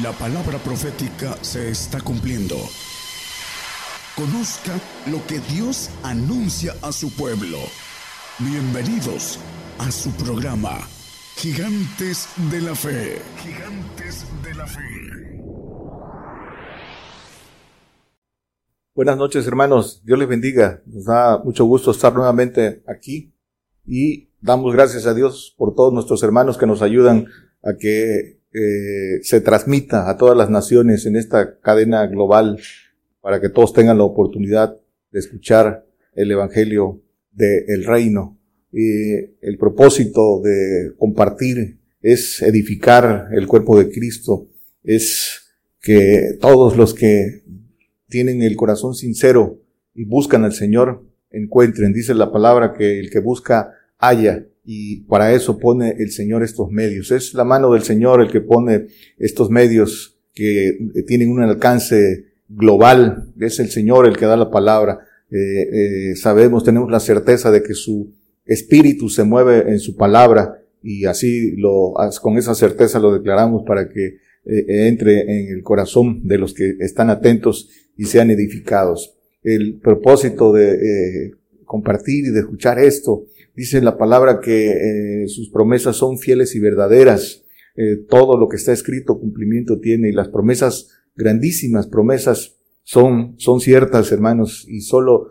La palabra profética se está cumpliendo. Conozca lo que Dios anuncia a su pueblo. Bienvenidos a su programa, Gigantes de la Fe. Gigantes de la Fe. Buenas noches hermanos, Dios les bendiga. Nos da mucho gusto estar nuevamente aquí y damos gracias a Dios por todos nuestros hermanos que nos ayudan a que eh, se transmita a todas las naciones en esta cadena global para que todos tengan la oportunidad de escuchar el Evangelio del reino. Y el propósito de compartir es edificar el cuerpo de Cristo, es que todos los que tienen el corazón sincero y buscan al Señor encuentren. Dice la palabra que el que busca halla y para eso pone el Señor estos medios. Es la mano del Señor el que pone estos medios que tienen un alcance global. Es el Señor el que da la palabra. Eh, eh, sabemos, tenemos la certeza de que su espíritu se mueve en su palabra y así lo, con esa certeza lo declaramos para que eh, entre en el corazón de los que están atentos y sean edificados. El propósito de compartir y de escuchar esto Dice la palabra que eh, sus promesas son fieles y verdaderas. Eh, todo lo que está escrito cumplimiento tiene y las promesas, grandísimas promesas, son, son ciertas, hermanos, y solo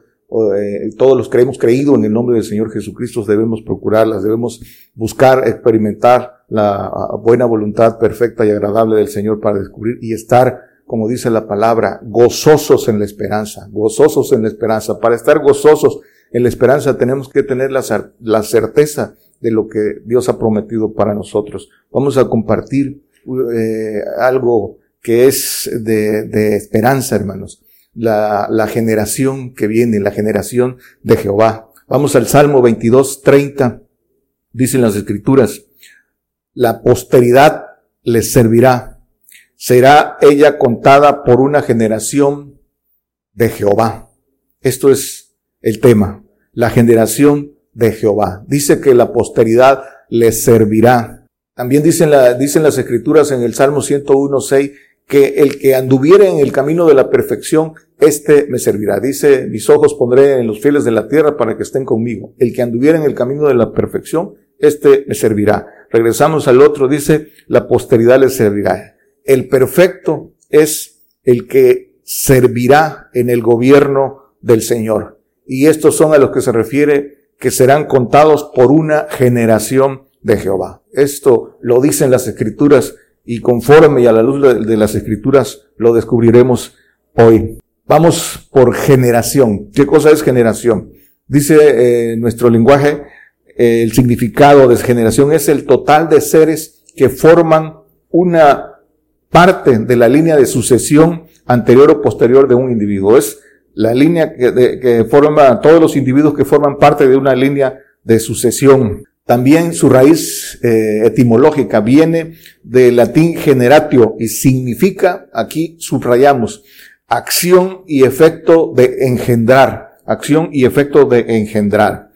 eh, todos los que hemos creído en el nombre del Señor Jesucristo debemos procurarlas, debemos buscar, experimentar la buena voluntad perfecta y agradable del Señor para descubrir y estar como dice la palabra, gozosos en la esperanza, gozosos en la esperanza. Para estar gozosos en la esperanza tenemos que tener la, la certeza de lo que Dios ha prometido para nosotros. Vamos a compartir eh, algo que es de, de esperanza, hermanos. La, la, generación que viene, la generación de Jehová. Vamos al Salmo 22, 30. Dicen las escrituras, la posteridad les servirá. Será ella contada por una generación de Jehová. Esto es el tema, la generación de Jehová. Dice que la posteridad les servirá. También dicen, la, dicen las escrituras en el Salmo 101.6 que el que anduviere en el camino de la perfección, este me servirá. Dice, mis ojos pondré en los fieles de la tierra para que estén conmigo. El que anduviera en el camino de la perfección, este me servirá. Regresamos al otro, dice, la posteridad les servirá. El perfecto es el que servirá en el gobierno del Señor y estos son a los que se refiere que serán contados por una generación de Jehová. Esto lo dicen las escrituras y conforme y a la luz de, las escrituras lo descubriremos hoy. Vamos por generación. ¿Qué cosa es generación? Dice eh, nuestro lenguaje, eh, el significado de generación es el total de seres que forman una parte de la línea de sucesión anterior o posterior de un individuo. Es la línea que, que, forma, todos los individuos que forman parte de una línea de sucesión. También su raíz eh, etimológica viene del latín generatio y significa, aquí subrayamos, acción y efecto de engendrar, acción y efecto de engendrar.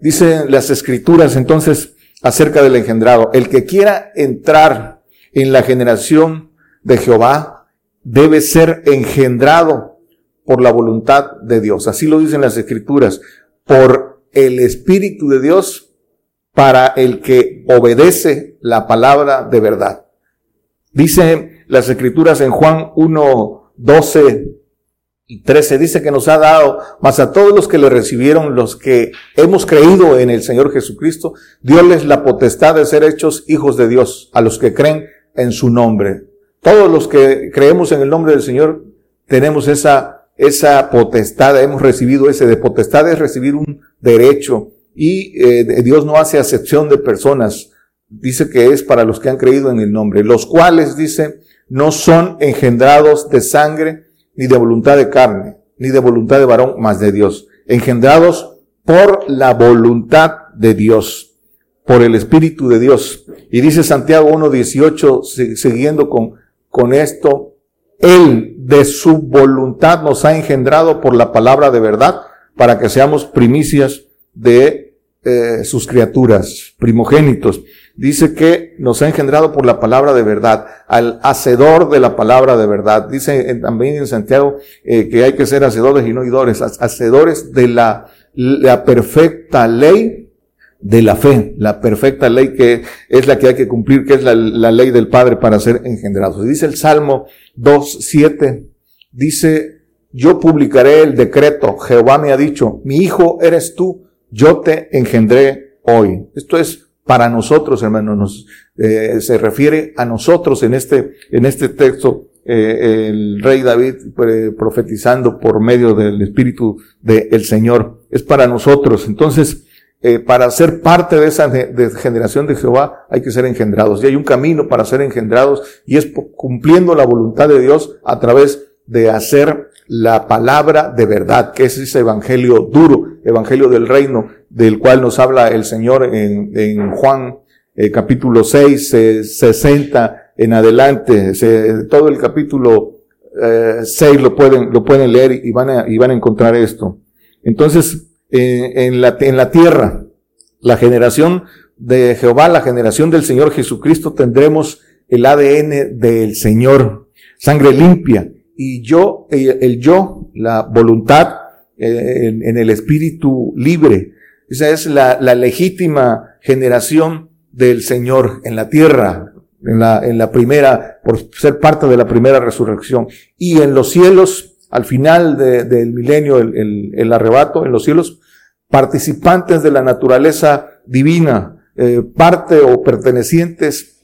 Dicen las escrituras entonces acerca del engendrado, el que quiera entrar en la generación de Jehová debe ser engendrado por la voluntad de Dios. Así lo dicen las escrituras, por el Espíritu de Dios para el que obedece la palabra de verdad. Dicen las escrituras en Juan 1, 12 y 13, dice que nos ha dado, más a todos los que le recibieron, los que hemos creído en el Señor Jesucristo, les la potestad de ser hechos hijos de Dios, a los que creen en su nombre. Todos los que creemos en el nombre del Señor tenemos esa esa potestad, hemos recibido ese de potestad es recibir un derecho y eh, Dios no hace acepción de personas. Dice que es para los que han creído en el nombre, los cuales, dice, no son engendrados de sangre, ni de voluntad de carne, ni de voluntad de varón, más de Dios. Engendrados por la voluntad de Dios, por el Espíritu de Dios. Y dice Santiago 1.18, siguiendo con, con esto, él de su voluntad nos ha engendrado por la palabra de verdad para que seamos primicias de eh, sus criaturas, primogénitos. Dice que nos ha engendrado por la palabra de verdad, al hacedor de la palabra de verdad. Dice también en Santiago eh, que hay que ser hacedores y no oidores, hacedores de la, la perfecta ley de la fe, la perfecta ley que es la que hay que cumplir, que es la, ley del Padre para ser engendrados. Dice el Salmo 2.7, dice, yo publicaré el decreto, Jehová me ha dicho, mi hijo eres tú, yo te engendré hoy. Esto es para nosotros, hermanos, nos, eh, se refiere a nosotros en este, en este texto, eh, el rey David profetizando por medio del Espíritu del Señor. Es para nosotros. Entonces, para ser parte de esa generación de Jehová hay que ser engendrados. Y hay un camino para ser engendrados y es cumpliendo la voluntad de Dios a través de hacer la palabra de verdad, que es ese evangelio duro, evangelio del reino, del cual nos habla el Señor en, Juan eh, capítulo 6, 60 en adelante, todo el capítulo eh, 6 lo pueden, lo pueden leer y van a, y van a encontrar esto. Entonces, en, la, en la tierra, la generación de Jehová, la generación del Señor Jesucristo, tendremos el ADN del Señor, sangre limpia, y yo, eh, el yo, la voluntad eh, en, el espíritu libre. Esa es la, la, legítima generación del Señor en la tierra, en la, en la primera, por ser parte de la primera resurrección. Y en los cielos, al final del milenio, el, arrebato, en los cielos, participantes de la naturaleza divina, eh, parte o pertenecientes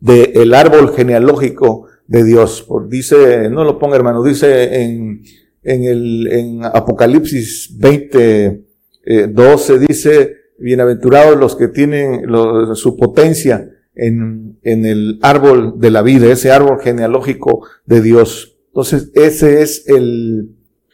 del árbol genealógico de Dios. dice, no lo ponga hermano, dice en, en el, en Apocalipsis 20, 12, eh, dice, bienaventurados los que tienen su potencia en, en el árbol de la vida, ese árbol genealógico de Dios. Entonces, ese es el,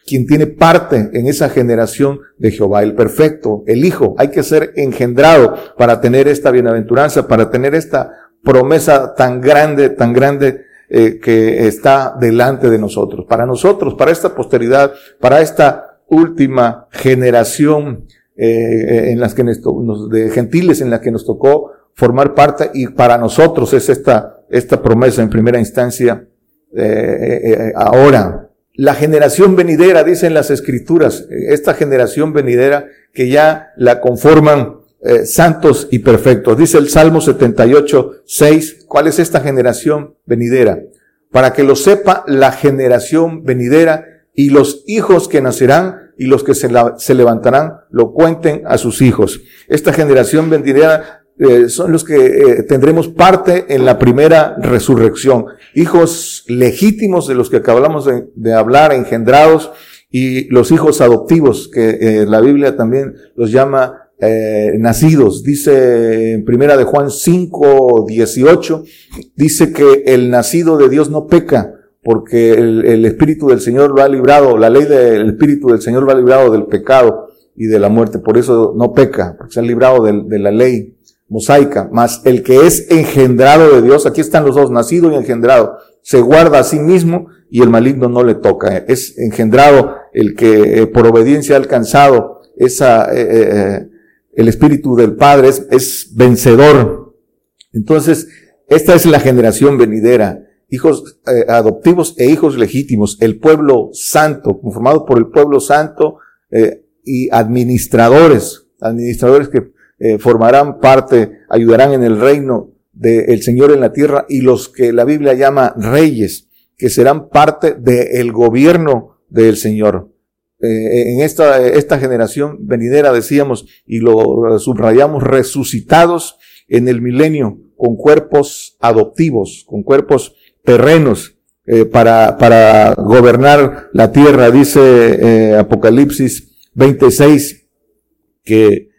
quien tiene parte en esa generación de Jehová, el perfecto, el Hijo. Hay que ser engendrado para tener esta bienaventuranza, para tener esta promesa tan grande, tan grande eh, que está delante de nosotros, para nosotros, para esta posteridad, para esta última generación eh, en las que nos, de gentiles en la que nos tocó formar parte y para nosotros es esta, esta promesa en primera instancia eh, ahora. La generación venidera, dicen las escrituras, esta generación venidera que ya la conforman eh, santos y perfectos. Dice el Salmo 78, 6, ¿cuál es esta generación venidera? Para que lo sepa la generación venidera y los hijos que nacerán y los que se levantarán lo cuenten a sus hijos. Esta generación venidera eh, son los que eh, tendremos parte en la primera resurrección. Hijos legítimos de los que acabamos de, hablar, engendrados, y los hijos adoptivos, que la Biblia también los llama eh, nacidos. Dice en primera de Juan 5, 18, dice que el nacido de Dios no peca, porque el, Espíritu del Señor lo ha librado, la ley del Espíritu del Señor lo ha librado del pecado y de la muerte, por eso no peca, porque se ha librado de la ley mosaica, más el que es engendrado de Dios, aquí están los dos, nacido y engendrado, se guarda a sí mismo y el maligno no le toca. Es engendrado el que eh, por obediencia ha alcanzado esa, eh, eh, el Espíritu del Padre es, vencedor. Entonces, esta es la generación venidera, hijos adoptivos e hijos legítimos, el pueblo santo, conformado por el pueblo santo y administradores, administradores que eh, formarán parte, ayudarán en el reino del Señor en la tierra y los que la Biblia llama reyes, que serán parte del gobierno del Señor. Eh, en esta, esta generación venidera, decíamos, y lo subrayamos, resucitados en el milenio con cuerpos adoptivos, con cuerpos terrenos, eh, para, para gobernar la tierra, dice eh, Apocalipsis 26, que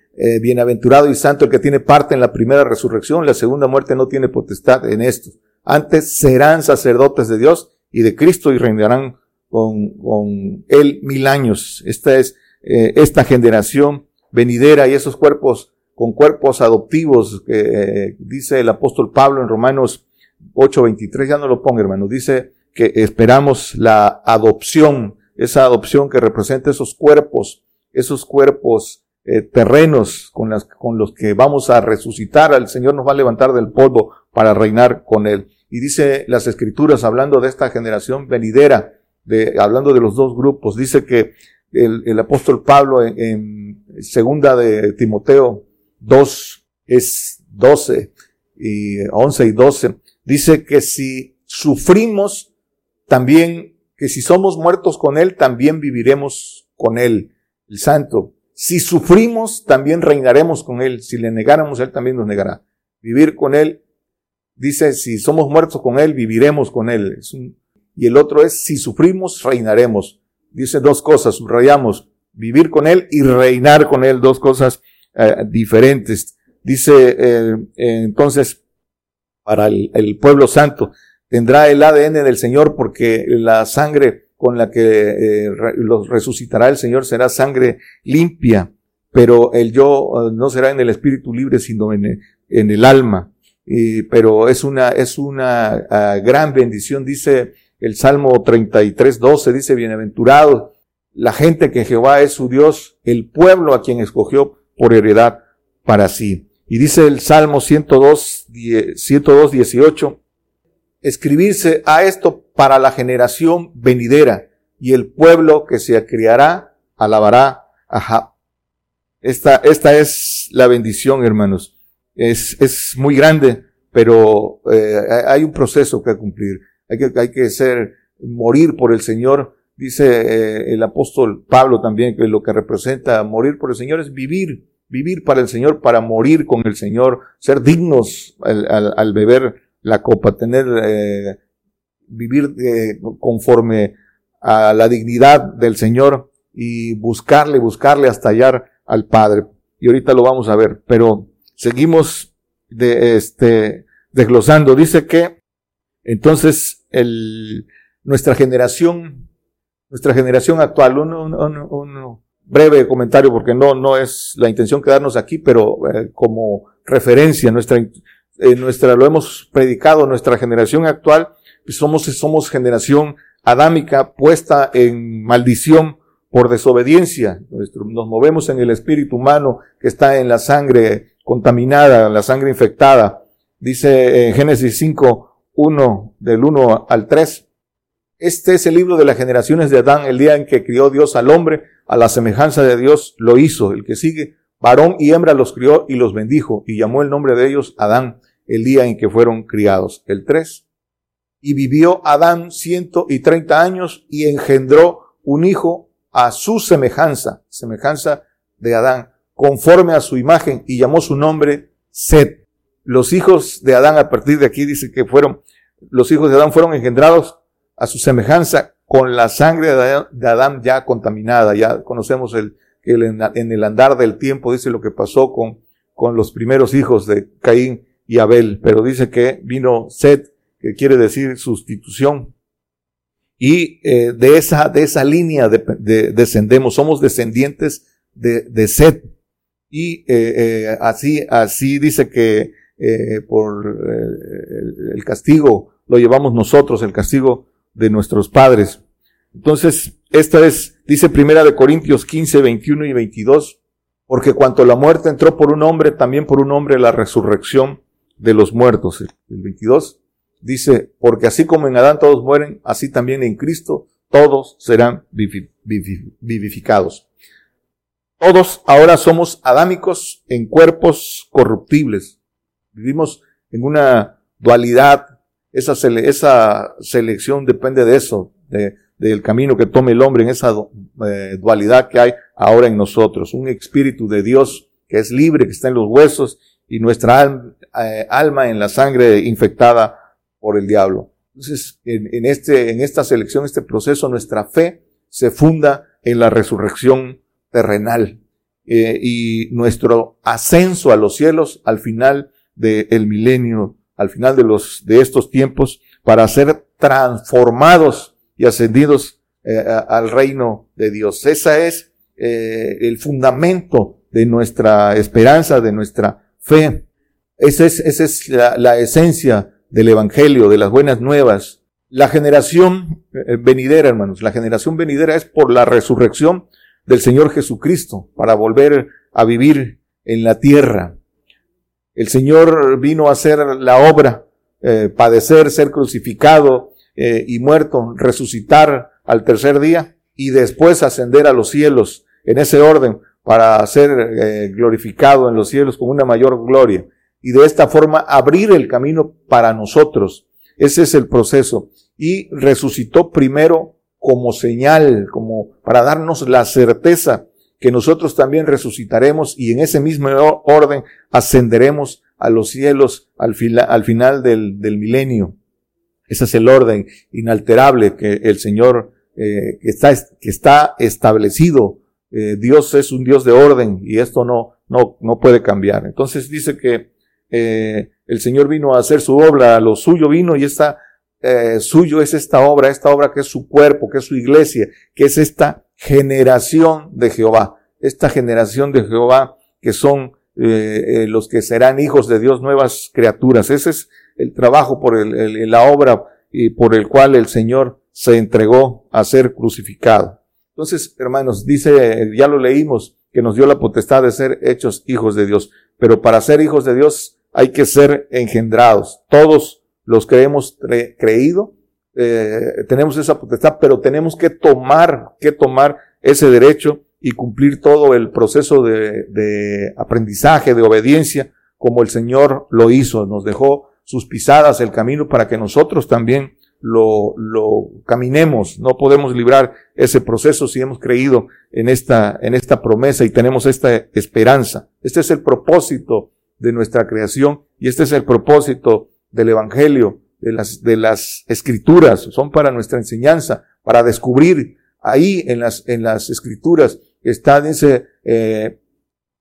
bienaventurado y santo el que tiene parte en la primera resurrección, la segunda muerte no tiene potestad en esto. Antes serán sacerdotes de Dios y de Cristo y reinarán con, con él mil años. Esta es eh, esta generación venidera y esos cuerpos con cuerpos adoptivos que eh, dice el apóstol Pablo en Romanos 8:23, ya no lo ponga hermano, dice que esperamos la adopción, esa adopción que representa esos cuerpos, esos cuerpos eh, terrenos con, los que vamos a resucitar. El Señor nos va a levantar del polvo para reinar con Él. Y dice las Escrituras, hablando de esta generación venidera, de, hablando de los dos grupos, dice que el, apóstol Pablo en, segunda de Timoteo 2 es 12 y 11 y 12, dice que si sufrimos, también, que si somos muertos con Él, también viviremos con Él, el santo. Si sufrimos, también reinaremos con Él. Si le negáramos, Él también nos negará. Vivir con Él, dice, si somos muertos con Él, viviremos con Él. Y el otro es, si sufrimos, reinaremos. Dice dos cosas, subrayamos, vivir con Él y reinar con Él, dos cosas eh, diferentes. Dice eh, entonces, para el, pueblo santo, tendrá el ADN del Señor porque la sangre con la que eh, los resucitará el Señor será sangre limpia, pero el yo eh, no será en el espíritu libre, sino en, el alma. Y, pero es una, es una uh, gran bendición, dice el Salmo 33, 12, dice, bienaventurado la gente que Jehová es su Dios, el pueblo a quien escogió por heredad para sí. Y dice el Salmo 102, 102 18, escribirse a esto para la generación venidera y el pueblo que se criará alabará a Esta, esta es la bendición, hermanos. Es, es muy grande, pero eh, hay un proceso que cumplir. Hay que, hay que ser, morir por el Señor. Dice eh, el apóstol Pablo también que lo que representa morir por el Señor es vivir, vivir para el Señor, para morir con el Señor, ser dignos al beber la copa, tener, eh, vivir eh, conforme a la dignidad del Señor y buscarle, buscarle hasta hallar al Padre. Y ahorita lo vamos a ver, pero seguimos de este, desglosando. Dice que entonces el, nuestra generación, nuestra generación actual, un, breve comentario porque no, no es la intención quedarnos aquí, pero eh, como referencia, nuestra, eh, nuestra, lo hemos predicado, nuestra generación actual, somos, somos generación adámica puesta en maldición por desobediencia. nos movemos en el espíritu humano que está en la sangre contaminada, la sangre infectada. Dice en Génesis 5, 1, del 1 al 3. Este es el libro de las generaciones de Adán, el día en que crió Dios al hombre, a la semejanza de Dios lo hizo. El que sigue, varón y hembra los crió y los bendijo, y llamó el nombre de ellos Adán el día en que fueron criados. El 3. Y vivió Adán ciento y treinta años y engendró un hijo a su semejanza, semejanza de Adán, conforme a su imagen, y llamó su nombre Set. Los hijos de Adán, a partir de aquí dice que fueron, los hijos de Adán fueron engendrados a su semejanza con la sangre de Adán, ya contaminada. Ya conocemos el, en el andar del tiempo dice lo que pasó con, con los primeros hijos de Caín y Abel, pero dice que vino Set, que quiere decir sustitución. Y eh, de esa, de esa línea de, descendemos, somos descendientes de, de. Y eh, eh, así, así dice que por el, el castigo lo llevamos nosotros, el castigo de nuestros padres. Entonces, esta es, dice Primera de Corintios 15, 21 y 22, porque cuanto la muerte entró por un hombre, también por un hombre la resurrección de los muertos. El 22 dice, porque así como en Adán todos mueren, así también en Cristo todos serán vivificados. Todos ahora somos adámicos en cuerpos corruptibles. Vivimos en una dualidad. Esa, esa selección depende de eso, de, del camino que tome el hombre en esa eh, dualidad que hay ahora en nosotros. Un espíritu de Dios que es libre, que está en los huesos y nuestra eh, alma en la sangre infectada por el diablo. Entonces, en, este, en esta selección, este proceso, nuestra fe se funda en la resurrección terrenal eh, y nuestro ascenso a los cielos al final del milenio, al final de los de estos tiempos, para ser transformados y ascendidos eh, al reino de Dios. Esa es el fundamento de nuestra esperanza, de nuestra fe. Esa es, esa es la, esencia del Evangelio, de las buenas nuevas. La generación eh, venidera, hermanos, la generación venidera es por la resurrección del Señor Jesucristo para volver a vivir en la tierra. El Señor vino a hacer la obra, eh, padecer, ser crucificado eh, y muerto, resucitar al tercer día y después ascender a los cielos en ese orden para ser glorificado en los cielos con una mayor gloria y de esta forma abrir el camino para nosotros. Ese es el proceso. Y resucitó primero como señal, como para darnos la certeza que nosotros también resucitaremos y en ese mismo orden ascenderemos a los cielos al, al final del, milenio. Ese es el orden inalterable que el Señor eh, que, está, que está establecido. Eh, Dios es un Dios de orden y esto no, no, no puede cambiar. Entonces dice que eh, el Señor vino a hacer su obra, lo suyo vino y esta eh, suyo es esta obra, esta obra que es su cuerpo, que es su iglesia, que es esta generación de Jehová, esta generación de Jehová que son eh, los que serán hijos de Dios, nuevas criaturas. Ese es el trabajo por el, la obra y por el cual el Señor se entregó a ser crucificado. Entonces, hermanos, dice, ya lo leímos, que nos dio la potestad de ser hechos hijos de Dios. Pero para ser hijos de Dios hay que ser engendrados. Todos los que hemos creído, eh, tenemos esa potestad, pero tenemos que tomar, que tomar ese derecho y cumplir todo el proceso de, de aprendizaje, de obediencia, como el Señor lo hizo. Nos dejó sus pisadas, el camino para que nosotros también lo, lo caminemos. No podemos librar ese proceso si hemos creído en esta, en esta promesa y tenemos esta esperanza. Este es el propósito de nuestra creación y este es el propósito del Evangelio, de las, de las escrituras, son para nuestra enseñanza, para descubrir ahí en las, en las escrituras. Está, dice, eh,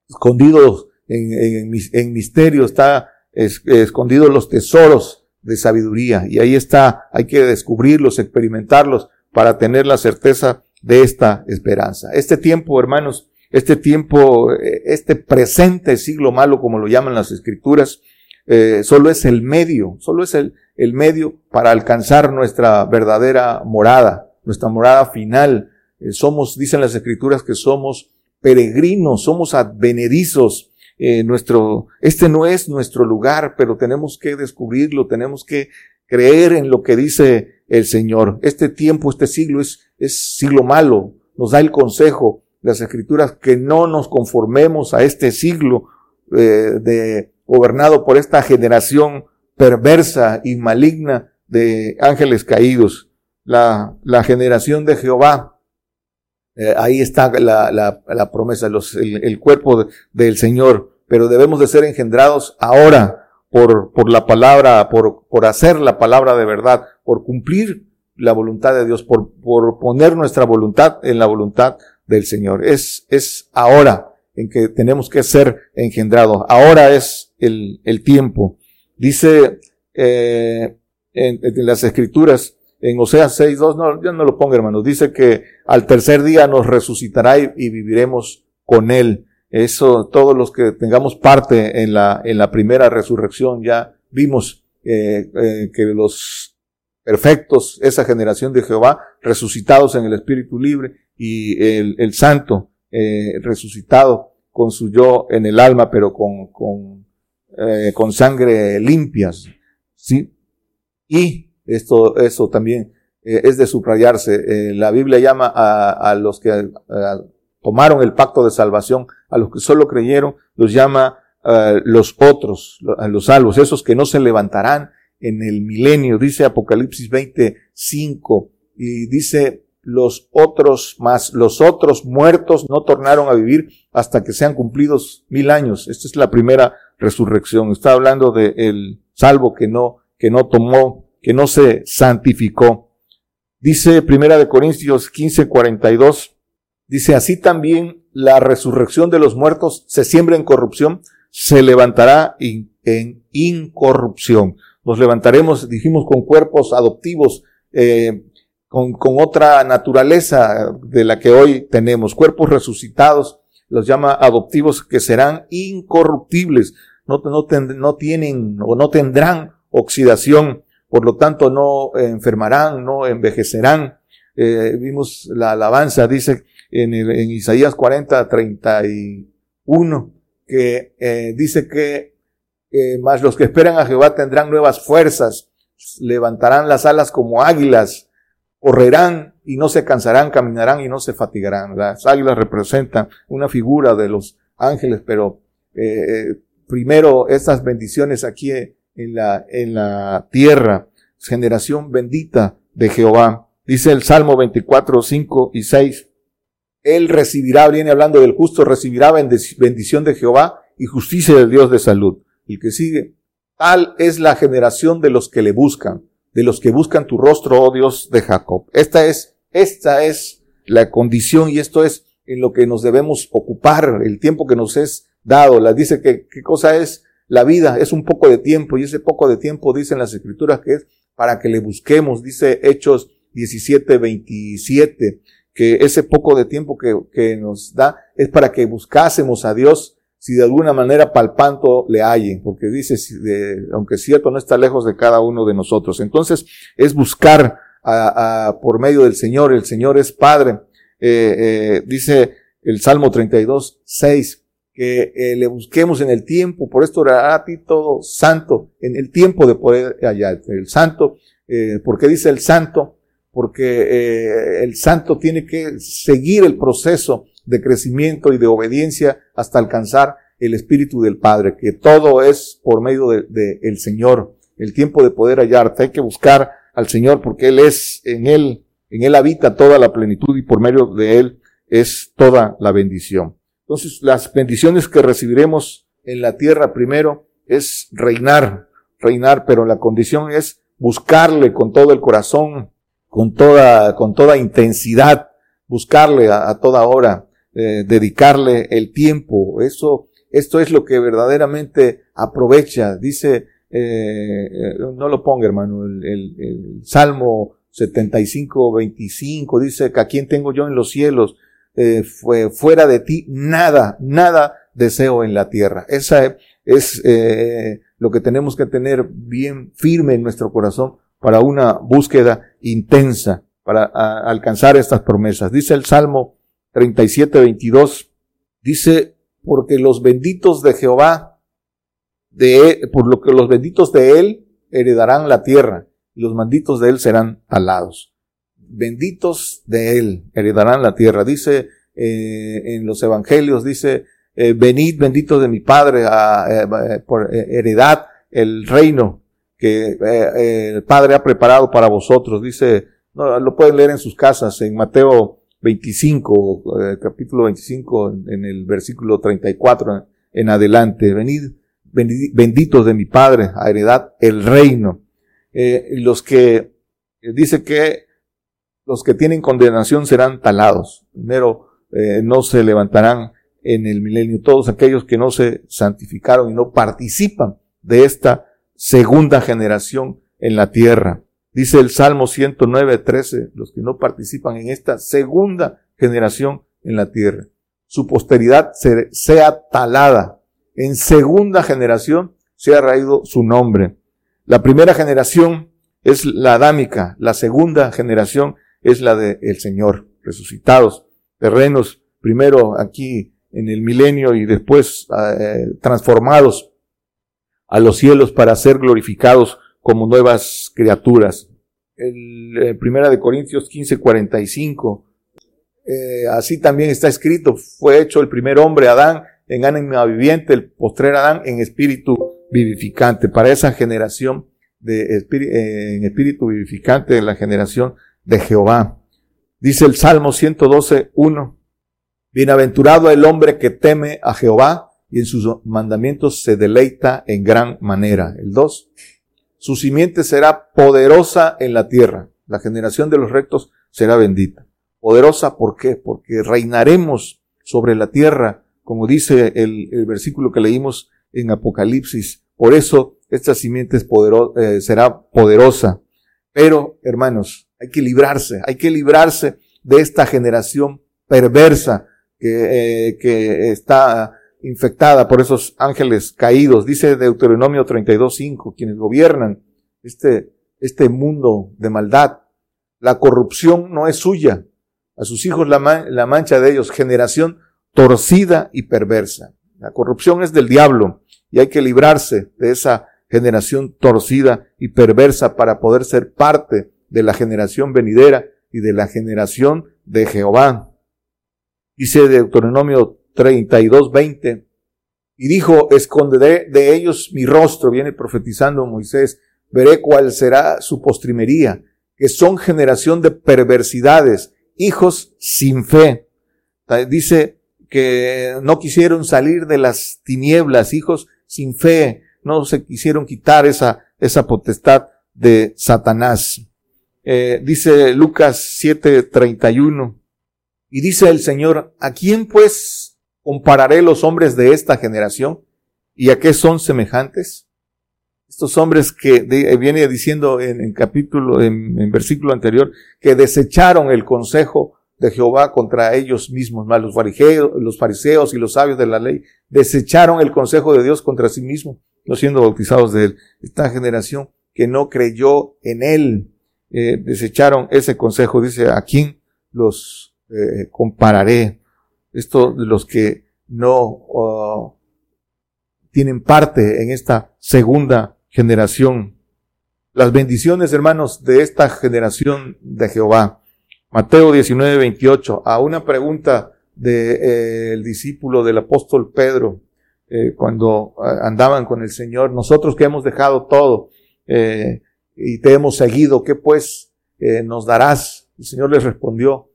escondido en, en, misterio, está escondido los tesoros de sabiduría. Y ahí está, hay que descubrirlos, experimentarlos para tener la certeza de esta esperanza. Este tiempo, hermanos, este tiempo, eh, este presente siglo malo, como lo llaman las escrituras, eh, solo es el medio, solo es el, medio para alcanzar nuestra verdadera morada, nuestra morada final. Eh, somos, dicen las escrituras, que somos peregrinos, somos advenedizos. Nuestro, este no es nuestro lugar, pero tenemos que descubrirlo, tenemos que creer en lo que dice el Señor. Este tiempo, este siglo es, es siglo malo. Nos da el consejo, las escrituras, que no nos conformemos a este siglo eh, de gobernado por esta generación perversa y maligna de ángeles caídos, la, la generación de Jehová. Eh, ahí está la, la, la promesa, el, cuerpo del Señor, pero debemos de ser engendrados ahora por, por la palabra, por, por hacer la palabra de verdad, por cumplir la voluntad de Dios, por, por poner nuestra voluntad en la voluntad del Señor. Es, es ahora en que tenemos que ser engendrados. Ahora es el, el tiempo. Dice eh, en, en, las escrituras, en Oseas 6.2, no, yo no lo pongo hermanos, dice que al tercer día nos resucitará y, y, viviremos con Él. Eso, todos los que tengamos parte en la, en la primera resurrección, ya vimos eh, eh, que los perfectos, esa generación de Jehová, resucitados en el Espíritu libre, y el, el Santo, eh, resucitado, con su yo en el alma, pero con, con, eh, con sangre limpias. ¿sí? Y esto, eso también eh, es de subrayarse. Eh, la Biblia llama a, a los que tomaron el pacto de salvación, a los que solo creyeron, los llama los otros, a los salvos, esos que no se levantarán en el milenio, dice Apocalipsis 25, y dice los otros más, los otros muertos no tornaron a vivir hasta que sean cumplidos mil años. Esta es la primera resurrección. Está hablando de el salvo que no, que no tomó, que no se santificó. Dice Primera de Corintios 15, 42, dice así también la resurrección de los muertos se siembra en corrupción, se levantará en incorrupción. Nos levantaremos, dijimos, con cuerpos adoptivos, eh, con, con otra naturaleza de la que hoy tenemos, cuerpos resucitados, los llama adoptivos que serán incorruptibles, no, no, no tienen o no tendrán oxidación, por lo tanto no enfermarán, no envejecerán. Eh, vimos la alabanza, dice en, el, en Isaías 40, 31, que eh, dice que eh, más los que esperan a Jehová tendrán nuevas fuerzas, levantarán las alas como águilas, correrán y no se cansarán, caminarán y no se fatigarán. Las águilas representan una figura de los ángeles, pero eh, primero estas bendiciones aquí en la, en la tierra, generación bendita de Jehová. Dice el Salmo 24, 5 y 6. Él recibirá, viene hablando del justo, recibirá bendición de Jehová y justicia del Dios de salud. El que sigue, tal es la generación de los que le buscan, de los que buscan tu rostro, oh Dios de Jacob. Esta es, esta es la condición y esto es en lo que nos debemos ocupar, el tiempo que nos es dado. La dice que, qué cosa es la vida, es un poco de tiempo y ese poco de tiempo dicen las escrituras que es para que le busquemos, dice Hechos 17, 27, que ese poco de tiempo que, que nos da es para que buscásemos a Dios si de alguna manera palpando le hallen, porque dice, aunque es cierto, no está lejos de cada uno de nosotros. Entonces, es buscar a, por medio del Señor, el Señor es Padre. Eh, eh, dice el Salmo 32, 6, que eh, le busquemos en el tiempo, por esto orará a ti todo santo, en el tiempo de poder hallar. El santo, ¿por qué dice el santo? Porque el santo tiene que seguir el proceso de crecimiento y de obediencia hasta alcanzar el Espíritu del Padre, que todo es por medio del de, el Señor. El tiempo de poder hallarte, hay que buscar al Señor porque Él es, en Él, en Él habita toda la plenitud y por medio de Él es toda la bendición. Entonces, las bendiciones que recibiremos en la tierra primero es reinar, reinar, pero la condición es buscarle con todo el corazón, con toda, con toda intensidad, buscarle a, toda hora, eh, dedicarle el tiempo. Eso, esto es lo que verdaderamente aprovecha. Dice, eh, eh, no lo ponga hermano, el, el, el Salmo 75, 25 dice que a quién tengo yo en los cielos, fue, fuera de ti, nada, nada deseo en la tierra. Esa es lo que tenemos que tener bien firme en nuestro corazón para una búsqueda intensa, para alcanzar estas promesas. Dice el Salmo 37, 22, dice, porque los benditos de Jehová, de por lo que los benditos de él heredarán la tierra, y los malditos de él serán alados benditos de él heredarán la tierra. Dice eh, en los evangelios, dice, eh, venid benditos de mi Padre eh, por heredad el reino que el Padre ha preparado para vosotros. Dice, no, lo pueden leer en sus casas, en Mateo 25, capítulo 25, en el versículo 34 en adelante. Venid, benditos de mi Padre a heredad el reino. los que dice que los que tienen condenación serán talados. Primero, eh, no se levantarán en el milenio. Todos aquellos que no se santificaron y no participan de esta segunda generación en la tierra. Dice el Salmo 109, 13, los que no participan en esta segunda generación en la tierra. Su posteridad sea talada. En segunda generación se ha raído su nombre. La primera generación es la adámica, la segunda generación es la del el Señor, resucitados, terrenos, primero aquí en el milenio y después eh, transformados a los cielos para ser glorificados como nuevas criaturas. El, eh, primera de Corintios 15, 45, eh, así también está escrito, fue hecho el primer hombre, Adán, en ánima viviente, el postrer Adán en espíritu vivificante. Para esa generación de en espíritu vivificante, de la generación de Jehová. Dice el Salmo 112, 1. Bienaventurado el hombre que teme a Jehová y en sus mandamientos se deleita en gran manera. El 2. Su simiente será poderosa en la tierra. La generación de los rectos será bendita. Poderosa, ¿por qué? Porque reinaremos sobre la tierra, como dice el, versículo que leímos en Apocalipsis. Por eso esta simiente eh, será poderosa. Pero, hermanos, hay que librarse, hay que librarse de esta generación perversa que, eh, que está infectada por esos ángeles caídos. Dice Deuteronomio 32.5, quienes gobiernan este, este mundo de maldad. La corrupción no es suya. a sus hijos la, la mancha de ellos, generación torcida y perversa. La corrupción es del diablo y hay que librarse de esa generación torcida y perversa para poder ser parte de la generación venidera y de la generación de Jehová. Dice Deuteronomio 32, 20, y dijo, esconderé de ellos mi rostro, viene profetizando Moisés, veré cuál será su postrimería, que son generación de perversidades, hijos sin fe. Dice que no quisieron salir de las tinieblas, hijos sin fe, no se quisieron quitar esa, esa potestad de Satanás. Eh, dice Lucas 7:31, y dice el Señor, ¿a quién pues compararé los hombres de esta generación? ¿Y a qué son semejantes? Estos hombres que viene diciendo en, capítulo, en, en, versículo anterior, que desecharon el consejo de Jehová contra ellos mismos, más los fariseos, los fariseos y los sabios de la ley, desecharon el consejo de Dios contra sí mismos, no siendo bautizados de él. Esta generación que no creyó en él, eh, desecharon ese consejo, dice, ¿a quién los eh, compararé? Esto de los que no tienen parte en esta segunda generación. Las bendiciones, hermanos, de esta generación de Jehová Mateo 19, 28, a una pregunta del de, eh, discípulo del apóstol Pedro, eh, cuando andaban con el Señor, nosotros que hemos dejado todo eh, y te hemos seguido, ¿qué pues nos darás? El Señor les respondió,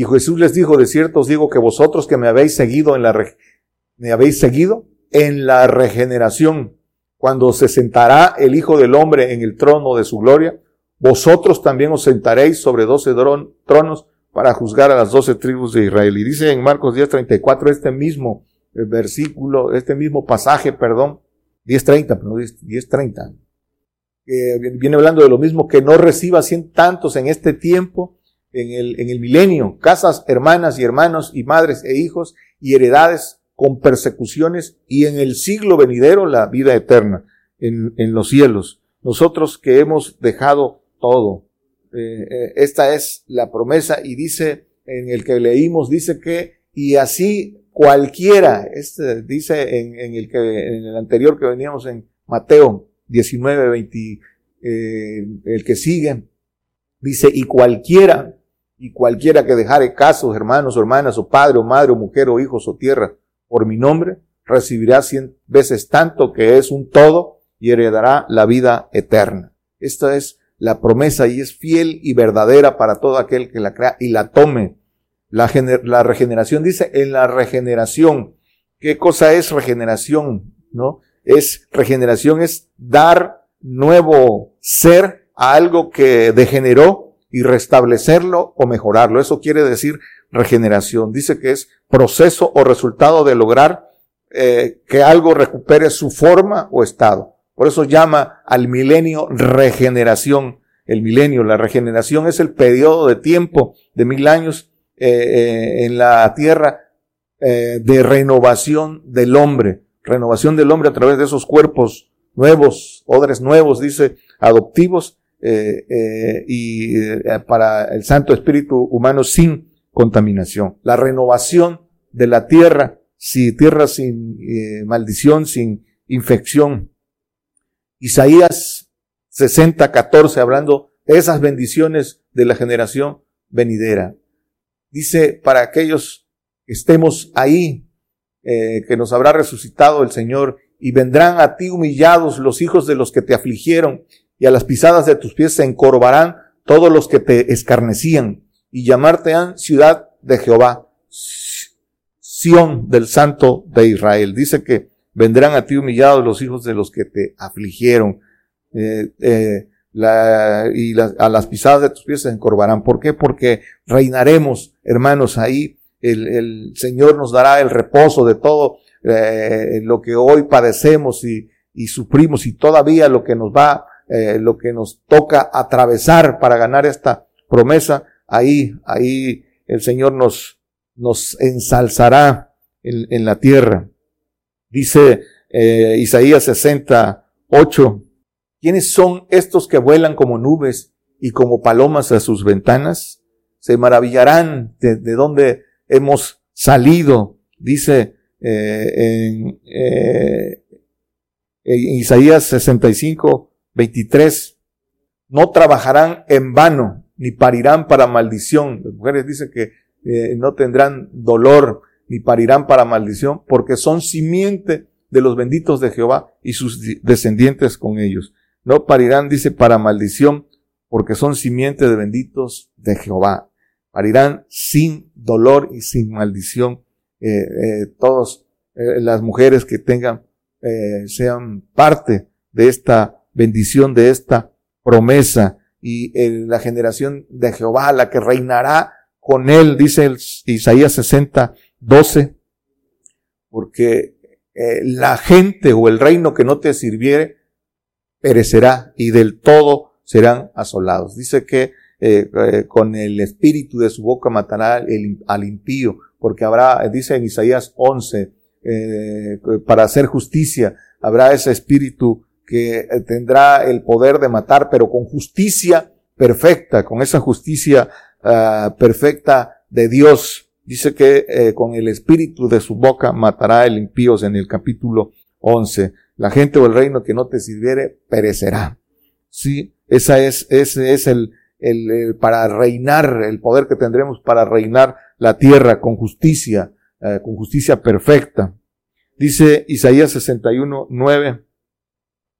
y Jesús les dijo, de cierto os digo que vosotros que me habéis seguido en la, en la regeneración, cuando se sentará el Hijo del Hombre en el trono de su gloria, vosotros también os sentaréis sobre doce tronos para juzgar a las doce tribus de Israel. Y dice en Marcos 10:34 este mismo versículo, este mismo pasaje, perdón, 10:30, perdón, 10:30, que viene hablando de lo mismo, que no reciba cien tantos en este tiempo, en el, en el milenio, casas, hermanas y hermanos y madres e hijos y heredades con persecuciones y en el siglo venidero la vida eterna en, en los cielos. Nosotros que hemos dejado todo. Eh, eh, esta es la promesa y dice en el que leímos, dice que, y así cualquiera, este dice en, en el que, en el anterior que veníamos en Mateo 19, 20, eh, el que sigue, dice, y cualquiera, y cualquiera que dejare casos, hermanos o hermanas, o padre o madre o mujer o hijos o tierra, por mi nombre, recibirá cien veces tanto que es un todo y heredará la vida eterna. Esta es la promesa y es fiel y verdadera para todo aquel que la crea y la tome. La, la regeneración dice, en la regeneración, ¿qué cosa es regeneración? ¿No? Es, regeneración es dar nuevo ser a algo que degeneró y restablecerlo o mejorarlo. Eso quiere decir regeneración. Dice que es proceso o resultado de lograr eh, que algo recupere su forma o estado. Por eso llama al milenio regeneración. El milenio, la regeneración es el periodo de tiempo de mil años eh, eh, en la tierra eh, de renovación del hombre. Renovación del hombre a través de esos cuerpos nuevos, odres nuevos, dice, adoptivos, y para el Santo Espíritu humano sin contaminación. La renovación de la tierra, si tierra sin maldición, sin infección, Isaías 60, 14, hablando de esas bendiciones de la generación venidera. Dice, para aquellos que estemos ahí, eh, que nos habrá resucitado el Señor, y vendrán a ti humillados los hijos de los que te afligieron, y a las pisadas de tus pies se encorvarán todos los que te escarnecían, y llamarte han ciudad de Jehová, Sión del Santo de Israel. Dice que vendrán a ti humillados los hijos de los que te afligieron. Eh, eh, y a las pisadas de tus pies se encorvarán. ¿Por qué? Porque reinaremos, hermanos, ahí el, el Señor nos dará el reposo de todo eh, lo que hoy padecemos y, y, sufrimos y todavía lo que nos va, eh, lo que nos toca atravesar para ganar esta promesa, ahí, ahí el Señor nos, nos ensalzará en, en la tierra. Dice eh, Isaías 68, ¿quiénes son estos que vuelan como nubes y como palomas a sus ventanas? se maravillarán de, de dónde hemos salido. Dice eh, en, eh, en Isaías 65, 23, no trabajarán en vano, ni parirán para maldición. Las mujeres dicen que eh, no tendrán dolor, ni parirán para maldición, porque son simiente de los benditos de Jehová y sus descendientes con ellos. No parirán, dice, para maldición, porque son simiente de benditos de Jehová. Parirán sin dolor y sin maldición. Eh, eh, todos las mujeres que tengan, sean parte de esta bendición, de esta promesa y la generación de Jehová, la que reinará con él, dice Isaías 60, 12, porque eh, la gente o el reino que no te sirviere perecerá y del todo serán asolados. Dice que eh, eh, con el espíritu de su boca matará al impío, porque habrá, dice en Isaías 11, para hacer justicia, habrá ese espíritu que eh, tendrá el poder de matar, pero con justicia perfecta, con esa justicia ah, perfecta de Dios. Dice que eh, con el espíritu de su boca matará el impíos en el capítulo 11. La gente o el reino que no te sirviere perecerá. Sí, esa es, ese es el, el, para reinar, el poder que tendremos para reinar la tierra con justicia, eh, con justicia perfecta. Dice Isaías 61, 9,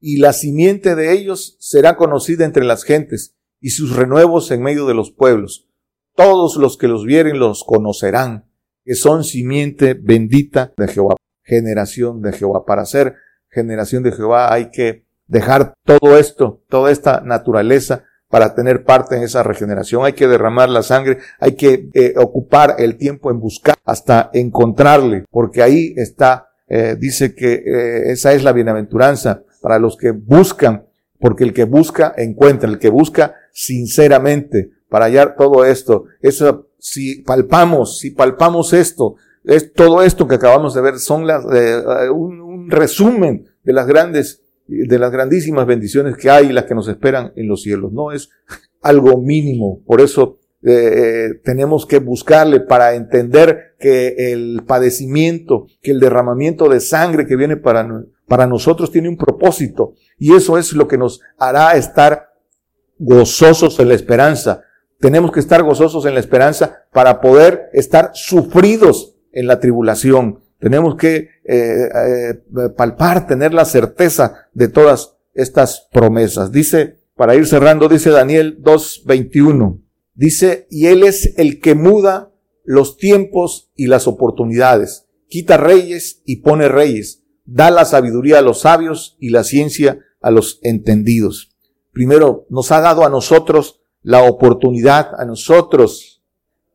y la simiente de ellos será conocida entre las gentes, y sus renuevos en medio de los pueblos. Todos los que los vieren los conocerán, que son simiente bendita de Jehová, generación de Jehová. Para ser generación de Jehová hay que dejar todo esto, toda esta naturaleza para tener parte en esa regeneración. Hay que derramar la sangre, hay que eh, ocupar el tiempo en buscar hasta encontrarle, porque ahí está, eh, dice que eh, esa es la bienaventuranza para los que buscan, porque el que busca encuentra, el que busca sinceramente para hallar todo esto. Eso, si palpamos, si palpamos esto, es todo esto que acabamos de ver son las, eh, un, un, resumen de las grandes, de las grandísimas bendiciones que hay y las que nos esperan en los cielos. No es algo mínimo. Por eso eh, eh, tenemos que buscarle para entender que el padecimiento, que el derramamiento de sangre que viene para, para nosotros tiene un propósito y eso es lo que nos hará estar gozosos en la esperanza. Tenemos que estar gozosos en la esperanza para poder estar sufridos en la tribulación. Tenemos que eh, eh, palpar, tener la certeza de todas estas promesas. Dice, para ir cerrando, dice Daniel 2.21, dice, y Él es el que muda los tiempos y las oportunidades, quita reyes y pone reyes da la sabiduría a los sabios y la ciencia a los entendidos. Primero, nos ha dado a nosotros la oportunidad, a nosotros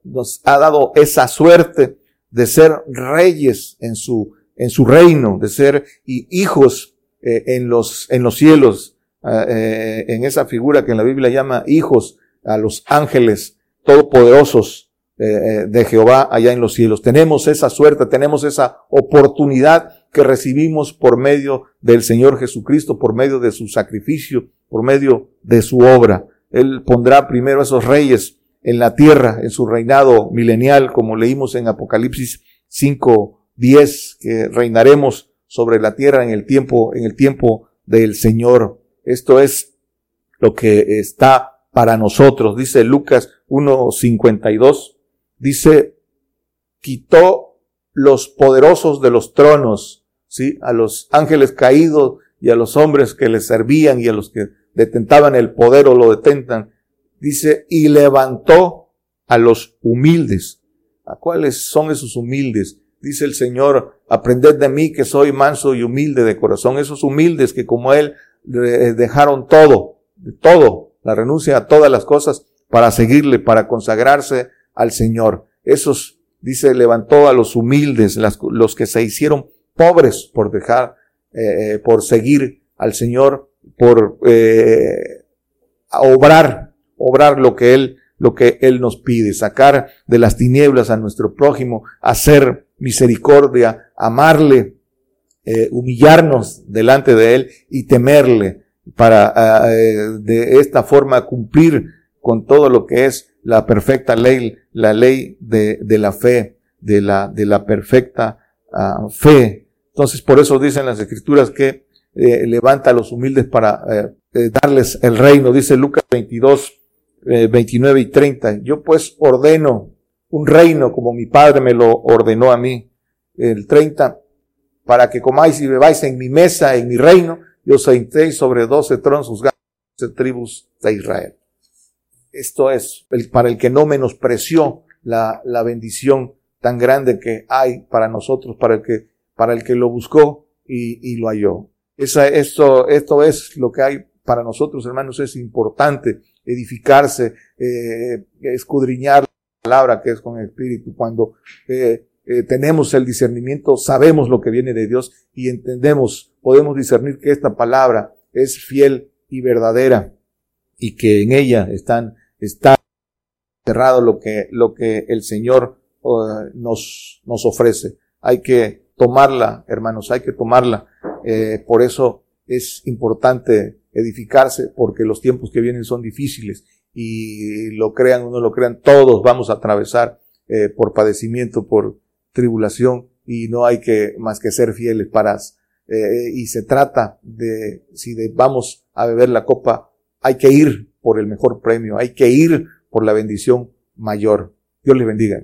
nos ha dado esa suerte de ser reyes en su, en su reino, de ser hijos eh, en, los, en los cielos, ah, eh, en esa figura que en la Biblia llama hijos a los ángeles todopoderosos eh, de Jehová allá en los cielos. Tenemos esa suerte, tenemos esa oportunidad que recibimos por medio del Señor Jesucristo, por medio de su sacrificio, por medio de su obra. Él pondrá primero a esos reyes en la tierra, en su reinado milenial, como leímos en Apocalipsis 5, 10, que reinaremos sobre la tierra en el tiempo, en el tiempo del Señor. Esto es lo que está para nosotros. Dice Lucas 1.52, dice, quitó los poderosos de los tronos ¿sí? A los ángeles caídos y a los hombres que les servían y a los que detentaban el poder o lo detentan. Dice, y levantó a los humildes. ¿A cuáles son esos humildes? Dice el Señor, aprended de mí que soy manso y humilde de corazón. Esos humildes que como Él dejaron todo, todo, la renuncia a todas las cosas para seguirle, para consagrarse al Señor. Esos, dice, levantó a los humildes, los que se hicieron pobres por dejar, eh, eh, por seguir al Señor, por eh, obrar, obrar lo que Él, lo que Él nos pide, sacar de las tinieblas a nuestro prójimo, hacer misericordia, amarle, eh, humillarnos delante de Él y temerle para de esta forma cumplir con todo lo que es la perfecta ley, la ley de, de la fe, de la, de la perfecta uh, fe. Entonces, por eso dicen las escrituras que eh, levanta a los humildes para eh, eh, darles el reino. Dice Lucas 22, 29 y 30. Yo pues ordeno un reino como mi padre me lo ordenó a mí. El 30, para que comáis y bebáis en mi mesa, en mi reino, yo sentéis sobre doce tronos, doce tribus de Israel. Esto es para el que no menospreció la, la bendición tan grande que hay para nosotros, para el que, para el que lo buscó y, y lo halló. Esa, esto, esto es lo que hay para nosotros, hermanos, es importante edificarse, eh, escudriñar la palabra que es con el Espíritu. Cuando eh, eh, tenemos el discernimiento, sabemos lo que viene de Dios y entendemos, podemos discernir que esta palabra es fiel y verdadera y que en ella están, está cerrado lo que, lo que el Señor uh, nos, nos ofrece. Hay que tomarla, hermanos, hay que tomarla. Eh, por eso es importante edificarse porque los tiempos que vienen son difíciles y lo crean o no lo crean, todos vamos a atravesar eh, por padecimiento, por tribulación y no hay que más que ser fieles para eh, y se trata de si de, vamos a beber la copa hay que ir por el mejor premio, hay que ir por la bendición mayor. Dios les bendiga.